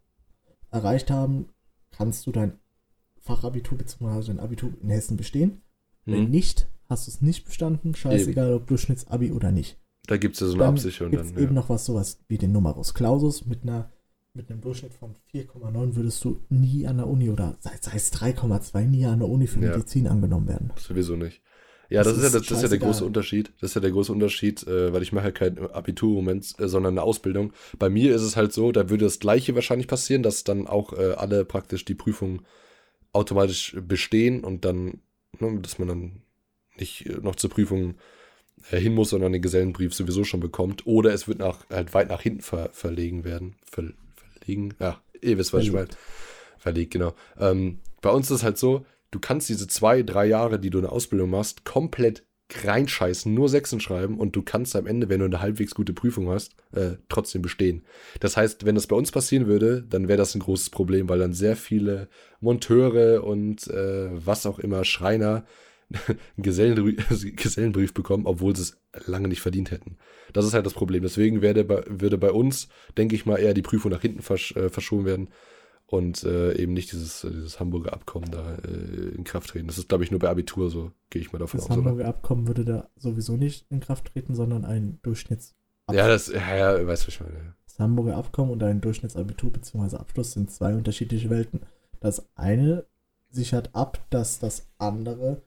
erreicht haben, kannst du dein Fachabitur bzw. dein Abitur in Hessen bestehen. Mhm. Wenn nicht, hast du es nicht bestanden. Scheißegal, ob Durchschnittsabi oder nicht. Da gibt es ja so eine dann Absicherung. Gibt's dann, ja. eben noch was sowas wie den Numerus Clausus mit einer mit einem Durchschnitt von 4,9 würdest du nie an der Uni oder sei, sei es 3,2 nie an der Uni für ja. Medizin angenommen werden. Sowieso nicht. Ja, das, das ist, ja, das, das ist ja der große Unterschied. Das ist ja der große Unterschied, äh, weil ich mache ja kein Abitur im Moment, äh, sondern eine Ausbildung. Bei mir ist es halt so, da würde das Gleiche wahrscheinlich passieren, dass dann auch äh, alle praktisch die Prüfung automatisch bestehen und dann, ne, dass man dann nicht äh, noch zur Prüfung äh, hin muss, sondern den Gesellenbrief sowieso schon bekommt. Oder es wird nach, halt weit nach hinten ver, verlegen werden. Ver, verlegen, ja, ihr wisst, was ich meine. Verlegt, genau. Ähm, bei uns ist es halt so, du kannst diese zwei, drei Jahre, die du eine Ausbildung machst, komplett reinscheißen, nur Sechsen schreiben und du kannst am Ende, wenn du eine halbwegs gute Prüfung hast, äh, trotzdem bestehen. Das heißt, wenn das bei uns passieren würde, dann wäre das ein großes Problem, weil dann sehr viele Monteure und äh, was auch immer, Schreiner, einen Gesellenbrief, Gesellenbrief bekommen, obwohl sie es lange nicht verdient hätten. Das ist halt das Problem. Deswegen werde würde bei uns, denke ich mal, eher die Prüfung nach hinten versch äh, verschoben werden und äh, eben nicht dieses, dieses Hamburger Abkommen da äh, in Kraft treten. Das ist, glaube ich, nur bei Abitur so, gehe ich mal davon das aus. Das Hamburger oder? Abkommen würde da sowieso nicht in Kraft treten, sondern ein Durchschnitts. Ja, das, ja, ja, weißt du, was ich meine. Das Hamburger Abkommen und ein Durchschnittsabitur bzw. Abschluss sind zwei unterschiedliche Welten. Das eine sichert ab, dass das andere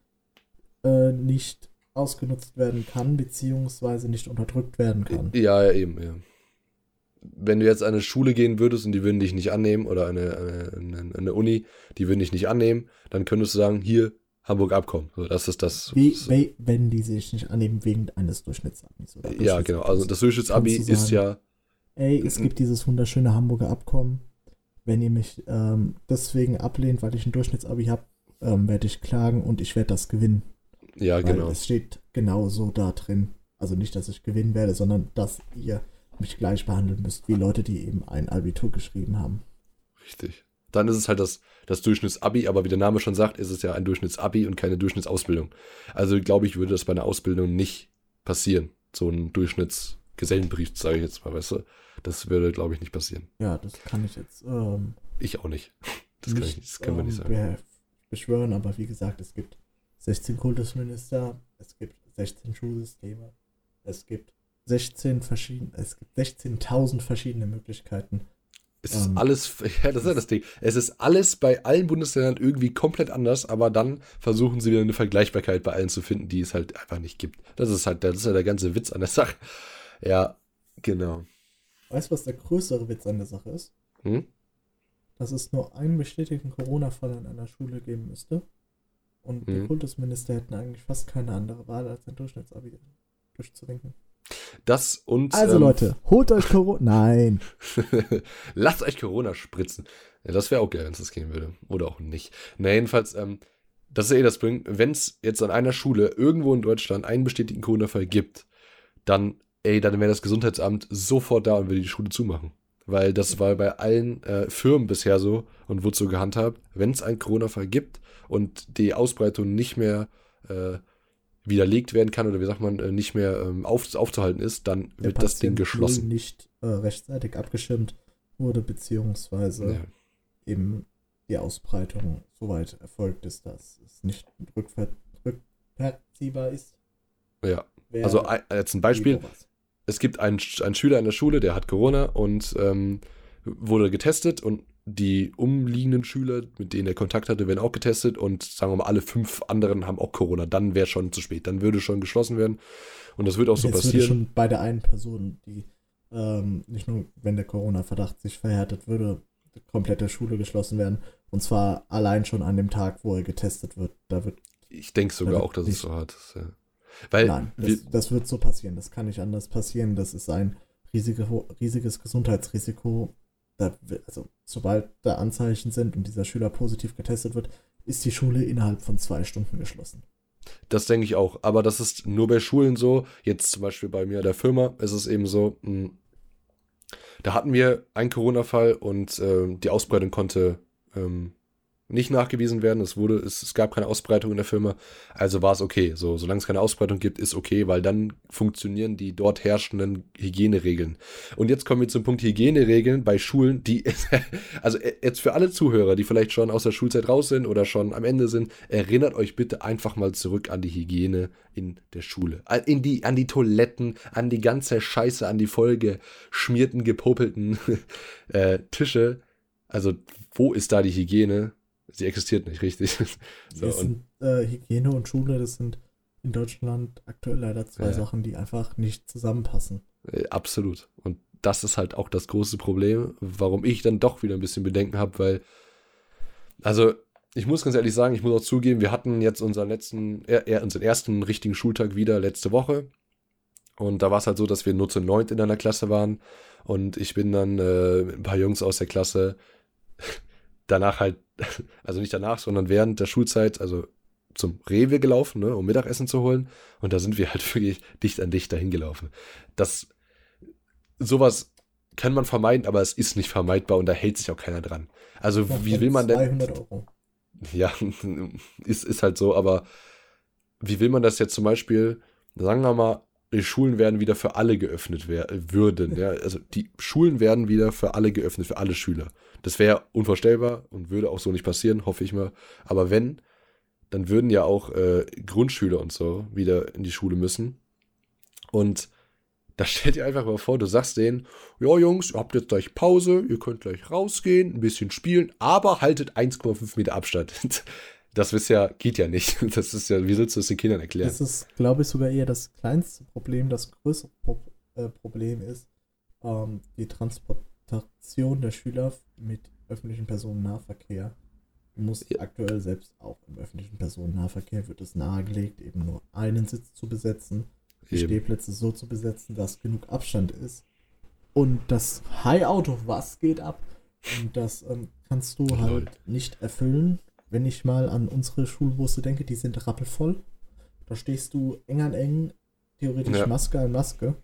äh, nicht ausgenutzt werden kann, beziehungsweise nicht unterdrückt werden kann. Ja, ja, eben, ja wenn du jetzt an eine Schule gehen würdest und die würden dich nicht annehmen oder eine, eine, eine Uni, die würden dich nicht annehmen, dann könntest du sagen, hier, Hamburg Abkommen. So, das ist das. Wie, so. wenn die sich nicht annehmen wegen eines Durchschnittsabis. Oder Durchschnitts ja, genau. Also das Durchschnittsabi sagen, ist ja. Ey, es gibt dieses wunderschöne Hamburger Abkommen. Wenn ihr mich ähm, deswegen ablehnt, weil ich ein Durchschnittsabi habe, ähm, werde ich klagen und ich werde das gewinnen. Ja, weil genau. Es steht genau so da drin. Also nicht, dass ich gewinnen werde, sondern dass ihr mich gleich behandeln müsst, wie Leute, die eben ein Abitur geschrieben haben. Richtig. Dann ist es halt das, das Durchschnittsabi, aber wie der Name schon sagt, ist es ja ein Durchschnittsabi und keine Durchschnittsausbildung. Also glaube ich, würde das bei einer Ausbildung nicht passieren. So ein Durchschnittsgesellenbrief, sage ich jetzt mal, weißt du? Das würde, glaube ich, nicht passieren. Ja, das kann ich jetzt. Ähm, ich auch nicht. Das, nicht, kann, ich, das können wir nicht ähm, sagen. Beschwören, aber wie gesagt, es gibt 16 Kultusminister, es gibt 16 Schulsysteme Es gibt 16 verschiedene, es gibt 16.000 verschiedene Möglichkeiten. Es ist ähm, alles, ja, das ist ja das Ding. Es ist alles bei allen Bundesländern irgendwie komplett anders, aber dann versuchen sie wieder eine Vergleichbarkeit bei allen zu finden, die es halt einfach nicht gibt. Das ist halt, das ist ja der ganze Witz an der Sache. Ja, genau. Weißt du, was der größere Witz an der Sache ist? Hm? Dass es nur einen bestätigten Corona-Fall an einer Schule geben müsste. Und hm. die Kultusminister hätten eigentlich fast keine andere Wahl, als ein Durchschnittsabi durchzuwinken. Das und. Also ähm, Leute, holt euch Corona. Nein. Lasst euch Corona spritzen. Ja, das wäre auch geil, wenn es das gehen würde. Oder auch nicht. Na, jedenfalls, ähm, das ist eh das Ding. Wenn es jetzt an einer Schule irgendwo in Deutschland einen bestätigten Corona-Fall gibt, dann, ey, dann wäre das Gesundheitsamt sofort da und würde die Schule zumachen. Weil das war bei allen äh, Firmen bisher so und wurde so gehandhabt, wenn es einen Corona-Fall gibt und die Ausbreitung nicht mehr äh, widerlegt werden kann oder wie sagt man, äh, nicht mehr ähm, auf, aufzuhalten ist, dann Der wird das Ding geschlossen. nicht äh, rechtzeitig abgeschirmt wurde, beziehungsweise ja. eben die Ausbreitung so weit erfolgt ist, dass es nicht rückver rückverziehbar ist. Ja, also jetzt ein Beispiel. Es gibt einen, einen Schüler in der Schule, der hat Corona und ähm, wurde getestet und die umliegenden Schüler, mit denen er Kontakt hatte, werden auch getestet und sagen wir mal, alle fünf anderen haben auch Corona. Dann wäre schon zu spät. Dann würde schon geschlossen werden. Und das wird auch so Jetzt passieren. Würde schon bei der einen Person, die ähm, nicht nur, wenn der Corona-Verdacht sich verhärtet, würde die komplette Schule geschlossen werden. Und zwar allein schon an dem Tag, wo er getestet wird. Da wird. Ich denke sogar auch, dass es so hart ist. Ja. Weil Nein, das, das, wird so passieren. Das kann nicht anders passieren. Das ist ein riesige, riesiges Gesundheitsrisiko also sobald da Anzeichen sind und dieser Schüler positiv getestet wird, ist die Schule innerhalb von zwei Stunden geschlossen. Das denke ich auch. Aber das ist nur bei Schulen so. Jetzt zum Beispiel bei mir der Firma ist es eben so, hm, da hatten wir einen Corona-Fall und äh, die Ausbreitung konnte ähm, nicht nachgewiesen werden. Es wurde, es, es, gab keine Ausbreitung in der Firma. Also war es okay. So, solange es keine Ausbreitung gibt, ist okay, weil dann funktionieren die dort herrschenden Hygieneregeln. Und jetzt kommen wir zum Punkt Hygieneregeln bei Schulen, die, also äh, jetzt für alle Zuhörer, die vielleicht schon aus der Schulzeit raus sind oder schon am Ende sind, erinnert euch bitte einfach mal zurück an die Hygiene in der Schule. In die, an die Toiletten, an die ganze Scheiße, an die Folge schmierten, gepopelten äh, Tische. Also, wo ist da die Hygiene? Sie existiert nicht richtig. so, sind, äh, Hygiene und Schule, das sind in Deutschland aktuell leider zwei ja. Sachen, die einfach nicht zusammenpassen. Äh, absolut. Und das ist halt auch das große Problem, warum ich dann doch wieder ein bisschen Bedenken habe, weil, also ich muss ganz ehrlich sagen, ich muss auch zugeben, wir hatten jetzt unseren letzten, äh, unseren ersten richtigen Schultag wieder letzte Woche. Und da war es halt so, dass wir nur zu neunt in einer Klasse waren. Und ich bin dann äh, mit ein paar Jungs aus der Klasse danach halt, also nicht danach, sondern während der Schulzeit, also zum Rewe gelaufen, ne, um Mittagessen zu holen. Und da sind wir halt wirklich dicht an dicht dahin gelaufen. Das, sowas kann man vermeiden, aber es ist nicht vermeidbar und da hält sich auch keiner dran. Also, ja, wie will man denn. 200 Euro. Ja, ist, ist halt so, aber wie will man das jetzt zum Beispiel, sagen wir mal, die Schulen werden wieder für alle geöffnet würden. Ja? Also die Schulen werden wieder für alle geöffnet, für alle Schüler. Das wäre unvorstellbar und würde auch so nicht passieren, hoffe ich mal. Aber wenn, dann würden ja auch äh, Grundschüler und so wieder in die Schule müssen. Und da stellt ihr einfach mal vor, du sagst denen, ja Jungs, ihr habt jetzt gleich Pause, ihr könnt gleich rausgehen, ein bisschen spielen, aber haltet 1,5 Meter Abstand. Das ist ja, geht ja nicht. Das ist ja, wie sollst du es den Kindern erklären? Das ist, glaube ich, sogar eher das kleinste Problem. Das größere Pro äh, Problem ist ähm, die Transport Transportation der Schüler mit öffentlichen Personennahverkehr muss ja. aktuell selbst auch im öffentlichen Personennahverkehr wird es nahegelegt, eben nur einen Sitz zu besetzen, die eben. Stehplätze so zu besetzen, dass genug Abstand ist. Und das High-Auto, was geht ab? Und das ähm, kannst du halt nicht erfüllen. Wenn ich mal an unsere Schulbusse denke, die sind rappelvoll. Da stehst du eng an eng, theoretisch ja. Maske an Maske.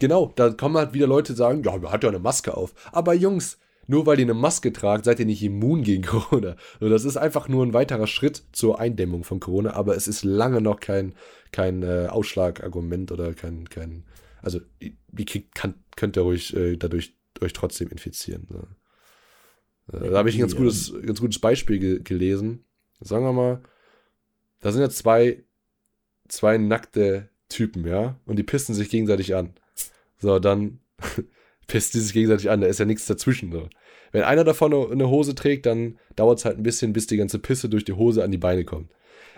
Genau, da kommen halt wieder Leute sagen, ja, hat ja eine Maske auf. Aber Jungs, nur weil ihr eine Maske tragt, seid ihr nicht immun gegen Corona. Das ist einfach nur ein weiterer Schritt zur Eindämmung von Corona, aber es ist lange noch kein, kein äh, Ausschlagargument oder kein, kein also ihr könnt ihr ruhig äh, dadurch euch trotzdem infizieren. So. Äh, da habe ich ein ganz gutes, ganz gutes Beispiel ge gelesen. Sagen wir mal, da sind ja zwei, zwei nackte Typen, ja, und die pissen sich gegenseitig an. So, dann pissen die sich gegenseitig an, da ist ja nichts dazwischen. So. Wenn einer davon eine Hose trägt, dann dauert es halt ein bisschen, bis die ganze Pisse durch die Hose an die Beine kommt.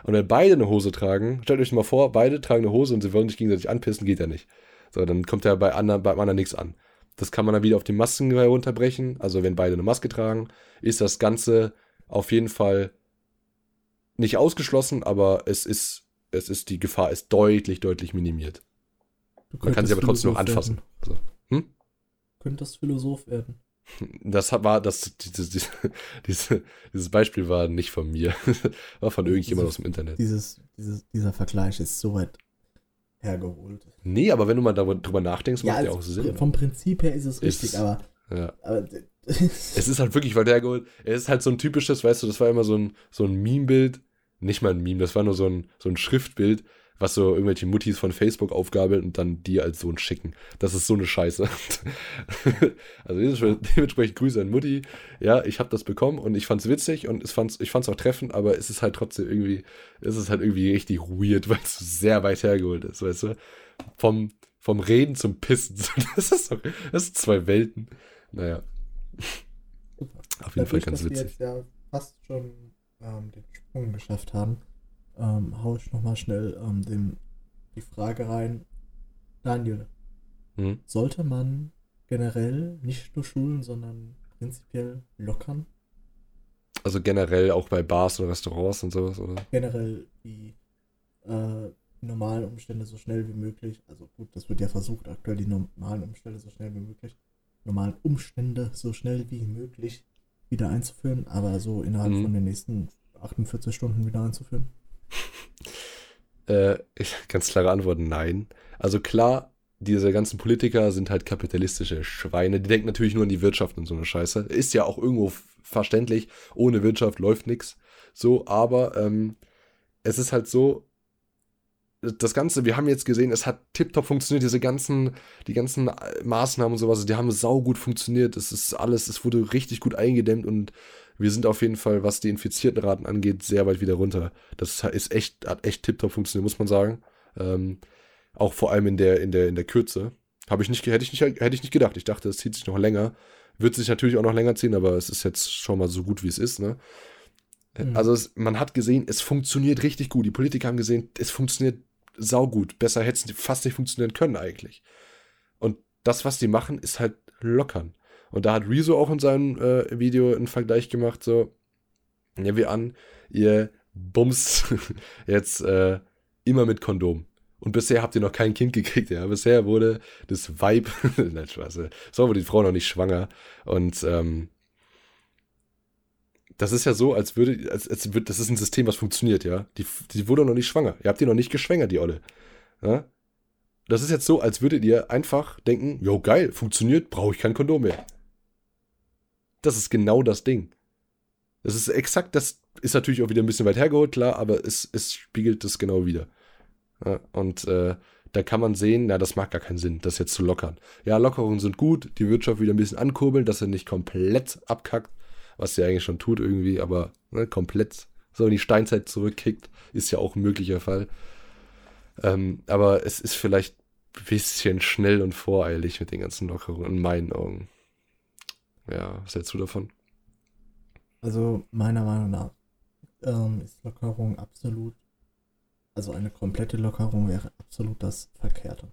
Und wenn beide eine Hose tragen, stellt euch mal vor, beide tragen eine Hose und sie wollen sich gegenseitig anpissen, geht ja nicht. So, dann kommt ja bei anderen, beim anderen nichts an. Das kann man dann wieder auf die Masken runterbrechen. Also wenn beide eine Maske tragen, ist das Ganze auf jeden Fall nicht ausgeschlossen, aber es ist, es ist, die Gefahr ist deutlich, deutlich minimiert. Man kann sie aber trotzdem noch anfassen. So. Hm? Könntest Philosoph werden. Das war, das, dieses, dieses, dieses Beispiel war nicht von mir. war von irgendjemand aus dem Internet. Dieses, dieser Vergleich ist so weit hergeholt. Nee, aber wenn du mal darüber nachdenkst, ja, macht ja auch Sinn. Vom Prinzip her ist es richtig, ist, aber. Ja. aber es ist halt wirklich weit hergeholt. Es ist halt so ein typisches, weißt du, das war immer so ein, so ein Meme-Bild. Nicht mal ein Meme, das war nur so ein, so ein Schriftbild, was so irgendwelche Muttis von Facebook aufgabeln und dann dir als Sohn schicken. Das ist so eine Scheiße. also dementsprechend Grüße an Mutti. Ja, ich habe das bekommen und ich fand's witzig und ich fand's, ich fand's auch treffend, aber es ist halt trotzdem irgendwie, es ist halt irgendwie richtig weird, weil es sehr weit hergeholt ist, weißt du? Vom, vom Reden zum Pissen. Das ist doch, das sind zwei Welten. Naja. Auf jeden Dadurch, Fall ganz witzig. Wir jetzt ja fast schon ähm, den Sprung geschafft haben ähm, hau ich nochmal schnell ähm, dem, die Frage rein. Daniel, hm? sollte man generell nicht nur Schulen, sondern prinzipiell lockern? Also generell auch bei Bars oder Restaurants und sowas, oder? Generell die äh, normalen Umstände so schnell wie möglich. Also gut, das wird ja versucht, aktuell die normalen Umstände so schnell wie möglich. Normalen Umstände so schnell wie möglich wieder einzuführen, aber so innerhalb mhm. von den nächsten 48 Stunden wieder einzuführen. Äh, ganz klare Antwort, nein. Also klar, diese ganzen Politiker sind halt kapitalistische Schweine. Die denken natürlich nur an die Wirtschaft und so eine Scheiße. Ist ja auch irgendwo verständlich. Ohne Wirtschaft läuft nichts. So, aber ähm, es ist halt so, das Ganze, wir haben jetzt gesehen, es hat tiptop funktioniert, diese ganzen, die ganzen Maßnahmen und sowas, die haben saugut funktioniert. Es ist alles, es wurde richtig gut eingedämmt und wir sind auf jeden Fall, was die infizierten Raten angeht, sehr weit wieder runter. Das ist echt, hat echt tiptop funktioniert, muss man sagen. Ähm, auch vor allem in der, in der, in der Kürze. Habe ich nicht, hätte ich nicht, hätte ich nicht gedacht. Ich dachte, es zieht sich noch länger. Wird sich natürlich auch noch länger ziehen, aber es ist jetzt schon mal so gut, wie es ist, ne? Mhm. Also es, man hat gesehen, es funktioniert richtig gut. Die Politiker haben gesehen, es funktioniert saugut. Besser hätte es fast nicht funktionieren können eigentlich. Und das, was die machen, ist halt lockern. Und da hat Rezo auch in seinem äh, Video einen Vergleich gemacht, so, ja, wie an, ihr bumst jetzt äh, immer mit Kondom. Und bisher habt ihr noch kein Kind gekriegt, ja. Bisher wurde das Weib, nein, Spaß, äh, so wurde die Frau noch nicht schwanger. Und ähm, das ist ja so, als würde, als, als würde, das ist ein System, was funktioniert, ja. Die, die wurde noch nicht schwanger. Ihr habt die noch nicht geschwängert, die Olle. Ja? Das ist jetzt so, als würdet ihr einfach denken, jo, geil, funktioniert, brauche ich kein Kondom mehr. Das ist genau das Ding. Das ist exakt, das ist natürlich auch wieder ein bisschen weit hergeholt, klar, aber es, es spiegelt das genau wieder. Ja, und äh, da kann man sehen, na, das macht gar keinen Sinn, das jetzt zu lockern. Ja, Lockerungen sind gut, die Wirtschaft wieder ein bisschen ankurbeln, dass er nicht komplett abkackt, was sie eigentlich schon tut irgendwie, aber ne, komplett so in die Steinzeit zurückkickt, ist ja auch ein möglicher Fall. Ähm, aber es ist vielleicht ein bisschen schnell und voreilig mit den ganzen Lockerungen, in meinen Augen. Ja, was hältst du davon? Also meiner Meinung nach ähm, ist Lockerung absolut, also eine komplette Lockerung wäre absolut das Verkehrte.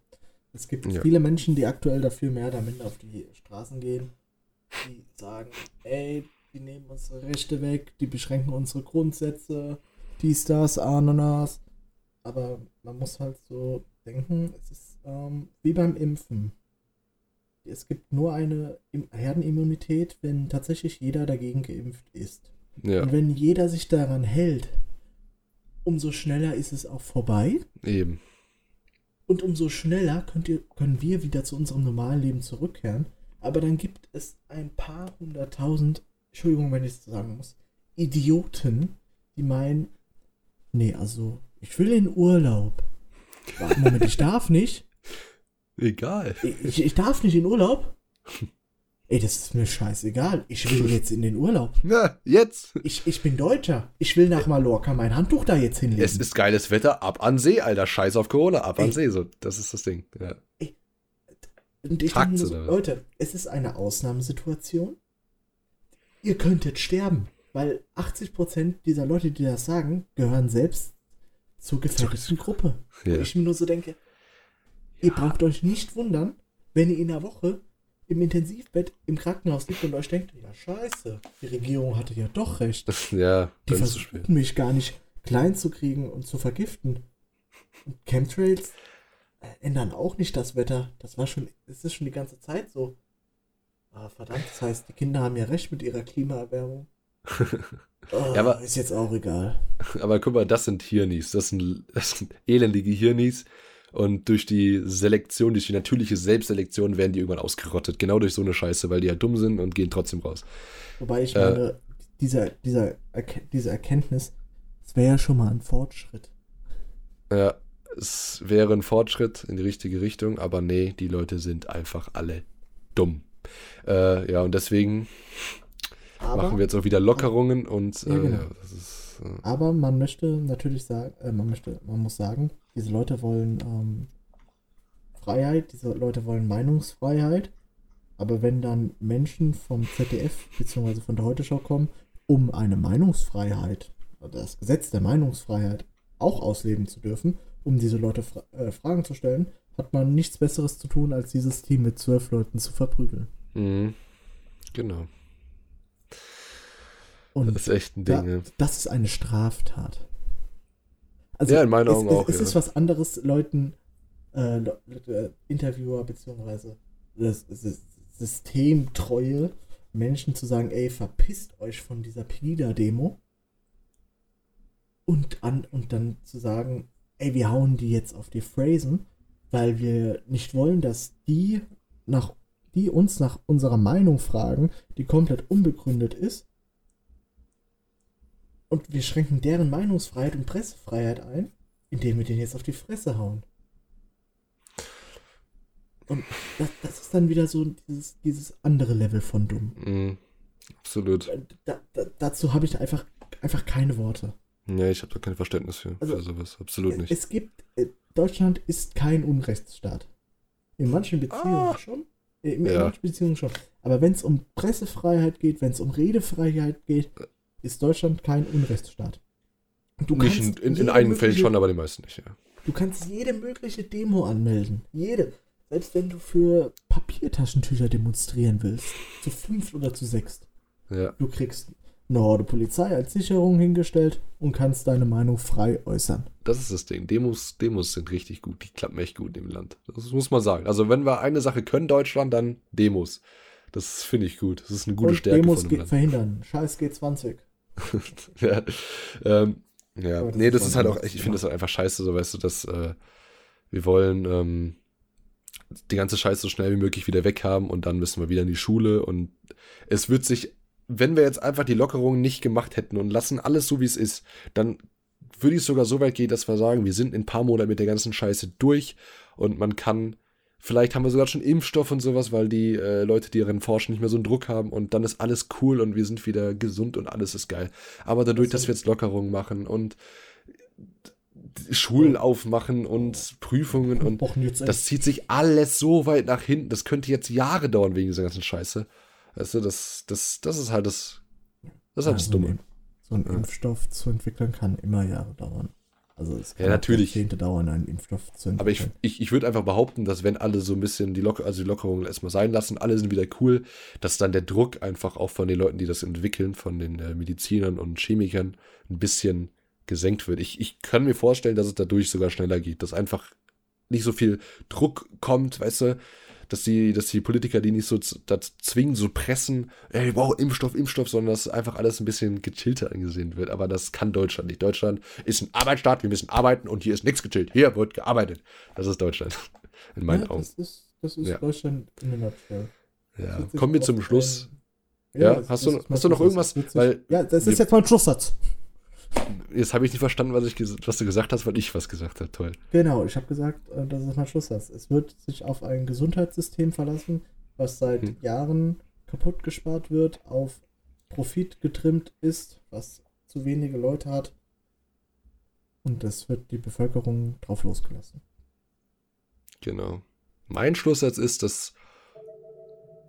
Es gibt ja. viele Menschen, die aktuell dafür mehr oder minder auf die Straßen gehen, die sagen, ey, die nehmen unsere Rechte weg, die beschränken unsere Grundsätze, dies, das, Ananas. Aber man muss halt so denken, es ist ähm, wie beim Impfen es gibt nur eine Herdenimmunität, wenn tatsächlich jeder dagegen geimpft ist. Ja. Und wenn jeder sich daran hält, umso schneller ist es auch vorbei. Eben. Und umso schneller könnt ihr, können wir wieder zu unserem normalen Leben zurückkehren. Aber dann gibt es ein paar hunderttausend, Entschuldigung, wenn ich es sagen muss, Idioten, die meinen, nee, also ich will in Urlaub. Warte, Moment, ich darf nicht. Egal. Ich, ich darf nicht in Urlaub. Ey, das ist mir scheißegal. Ich will jetzt in den Urlaub. Na, jetzt. Ich, ich bin Deutscher. Ich will nach Mallorca mein Handtuch da jetzt hinlegen. Es ist geiles Wetter, ab an See, Alter. Scheiß auf Corona, ab an Ey. See. So, das ist das Ding. Ja. Und ich denke Takt's mir so? Leute, es ist eine Ausnahmesituation. Ihr könntet sterben, weil 80% dieser Leute, die das sagen, gehören selbst zur gefährdeten Gruppe. Ja. Wo ich mir nur so denke, ihr braucht euch nicht wundern, wenn ihr in der Woche im Intensivbett im Krankenhaus liegt und euch denkt, ja scheiße, die Regierung hatte ja doch recht. ja, Die versuchten mich gar nicht klein zu kriegen und zu vergiften. Und Chemtrails äh, ändern auch nicht das Wetter. Das war schon, es ist schon die ganze Zeit so. Ah, verdammt, das heißt, die Kinder haben ja recht mit ihrer Klimaerwärmung. Oh, Ja, aber- ist jetzt auch egal. Aber guck mal, das sind Hirnis. Das sind, das sind elendige Hirnis. Und durch die Selektion, durch die natürliche Selbstselektion werden die irgendwann ausgerottet. Genau durch so eine Scheiße, weil die ja dumm sind und gehen trotzdem raus. Wobei ich Äh. meine, dieser, dieser, Erke diese Erkenntnis, das wäre ja schon mal ein Fortschritt. Ja, es wäre ein Fortschritt in die richtige Richtung, aber nee, die Leute sind einfach alle dumm. Äh, ja, und deswegen Aber, machen wir jetzt auch wieder Lockerungen und Ja, äh, genau. ja, das ist. Äh, aber man möchte natürlich sagen, äh, man möchte, man muss sagen, diese Leute wollen ähm, Freiheit, diese Leute wollen Meinungsfreiheit. Aber wenn dann Menschen vom ZDF bzw. von der Heute-Show kommen, um eine Meinungsfreiheit, das Gesetz der Meinungsfreiheit auch ausleben zu dürfen, um diese Leute fra äh, Fragen zu stellen, hat man nichts Besseres zu tun, als dieses Team mit zwölf Leuten zu verprügeln. mhm. Genau. Und Das ist echt ein da, Ding. ja. das ist eine Straftat. Also Ja, in meinen es, Augen es, auch, Es ja. ist was anderes, Leuten, äh, Le- äh, Interviewer beziehungsweise das, das Systemtreue Menschen zu sagen, ey, verpisst euch von dieser Pegida-Demo. Und, an, und dann zu sagen, ey, wir hauen die jetzt auf die Phrasen, weil wir nicht wollen, dass die nach die uns nach unserer Meinung fragen, die komplett unbegründet ist. Und wir schränken deren Meinungsfreiheit und Pressefreiheit ein, indem wir den jetzt auf die Fresse hauen. Und das, das ist dann wieder so dieses, dieses andere Level von dumm. Mhm. Absolut. Da, da, dazu habe ich einfach, einfach keine Worte. Nee, ich habe da kein Verständnis für, Also, für sowas. Absolut nicht. Es gibt, äh, Deutschland ist kein Unrechtsstaat. In manchen Beziehungen Ah. schon. Äh, In, in Ja. manchen Beziehungen schon. Aber wenn es um Pressefreiheit geht, wenn es um Redefreiheit geht, ist Deutschland kein Unrechtsstaat. Du nicht in, kannst in, in einigen Fällen schon, aber die meisten nicht, ja. Du kannst jede mögliche Demo anmelden. Jede. Selbst wenn du für Papiertaschentücher demonstrieren willst. Zu fünf oder zu sechs. Ja, Du kriegst eine Horde Polizei als Sicherung hingestellt und kannst deine Meinung frei äußern. das ist das Ding. Demos, Demos sind richtig gut. Die klappen echt gut im Land. Das muss man sagen. Also, wenn wir eine Sache können, Deutschland, dann Demos. Das finde ich gut. Das ist eine gute und Stärke Demos von dem Land. verhindern. Scheiß G20. ja, ähm, ja. Das nee, das ist halt auch, ich finde das halt einfach scheiße, so weißt du, dass äh, wir wollen ähm, die ganze Scheiße so schnell wie möglich wieder weghaben und dann müssen wir wieder in die Schule und es wird sich, wenn wir jetzt einfach die Lockerungen nicht gemacht hätten und lassen alles so, wie es ist, dann würde ich sogar so weit gehen, dass wir sagen, wir sind in ein paar Monaten mit der ganzen Scheiße durch und man kann, vielleicht haben wir sogar schon Impfstoff und sowas, weil die äh, Leute, die darin forschen, nicht mehr so einen Druck haben und dann ist alles cool und wir sind wieder gesund und alles ist geil. Aber dadurch, Also- dass wir jetzt Lockerungen machen und Schulen aufmachen und Prüfungen und das zieht sich alles so weit nach hinten. Das könnte jetzt Jahre dauern wegen dieser ganzen Scheiße. Weißt du, das, das, das ist halt das, das ist halt das so ein, Dumme. so ein Impfstoff zu entwickeln kann immer Jahre dauern. Also es kann Ja, natürlich. Jahrzehnte dauern, einen Impfstoff zu Aber ich, entwickeln. ich, ich würde einfach behaupten, dass wenn alle so ein bisschen die, Locker, also die Lockerungen erstmal sein lassen, alle sind wieder cool, dass dann der Druck einfach auch von den Leuten, die das entwickeln, von den äh, Medizinern und Chemikern, ein bisschen gesenkt wird. Ich, ich kann mir vorstellen, dass es dadurch sogar schneller geht, dass einfach nicht so viel Druck kommt, weißt du, dass die, dass die Politiker die nicht so dazu zwingen, so pressen, ey, wow, Impfstoff, Impfstoff, sondern dass einfach alles ein bisschen gechillter angesehen wird. Aber das kann Deutschland nicht. Deutschland ist ein Arbeitsstaat, wir müssen arbeiten und hier ist nichts gechillt. Hier wird gearbeitet. Das ist Deutschland. In meinen ja, Augen. das ist, das ist Ja. Deutschland in a nutshell. Ja. Kommen wir zum Schluss. Ja, das- hast du- hast du noch irgendwas? Weil ja, das ist jetzt mal ein Schlusssatz. Jetzt habe ich nicht verstanden, was, ich, was du gesagt hast, weil ich was gesagt habe. Toll. Genau, ich habe gesagt, äh, das ist mein Schlusssatz. Es wird sich auf ein Gesundheitssystem verlassen, was seit Hm. Jahren kaputt gespart wird, auf Profit getrimmt ist, was zu wenige Leute hat. Und das wird die Bevölkerung drauf losgelassen. Genau. Mein Schlusssatz ist, dass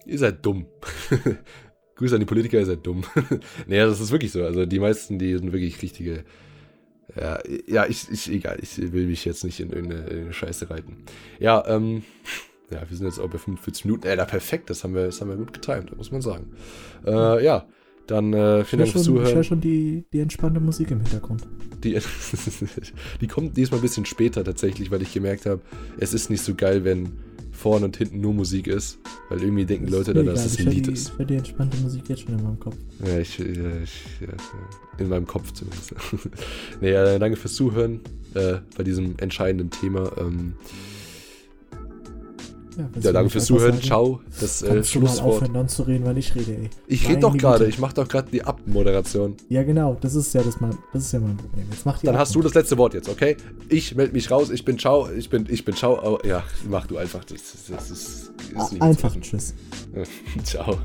ihr seid dumm. Grüße an die Politiker, ihr seid dumm. naja, das ist wirklich so. Also die meisten, die sind wirklich richtige. Ja, ja ich, ich, egal, ich will mich jetzt nicht in irgendeine, in eine Scheiße reiten. Ja, ähm, ja, wir sind jetzt auch bei 45 Minuten. Äh, da perfekt, das haben wir, das haben wir gut getimt, muss man sagen. Äh, ja, dann äh, vielen Dank fürs Zuhören. Ich höre schon die, die entspannte Musik im Hintergrund. Die, die kommt diesmal ein bisschen später tatsächlich, weil ich gemerkt habe, es ist nicht so geil, wenn vorne und hinten nur Musik ist, weil irgendwie denken das Leute dann, dass es ein Lied die, ist. Ich höre die entspannte Musik jetzt schon in meinem Kopf. Ja, ich, ja, ich in meinem Kopf zumindest. äh, danke fürs Zuhören äh, bei diesem entscheidenden Thema. Ähm, ja, ja danke fürs Zuhören. Sagen? Ciao. Das äh, Schlusswort. mal aufhören, dann zu reden, weil ich rede, ey. Ich rede doch gerade. Ich mache doch gerade die Abmoderation. Ja, genau. Das ist ja das, mein, das ist ja mein Problem. Jetzt mach die Dann hast du das letzte Wort jetzt, okay? Ich melde mich raus. Ich bin Ciao. Ich bin, ich bin Ciao. Oh, ja, mach du einfach. Das, das, das ist, ist Einfach Tschüss. Ciao.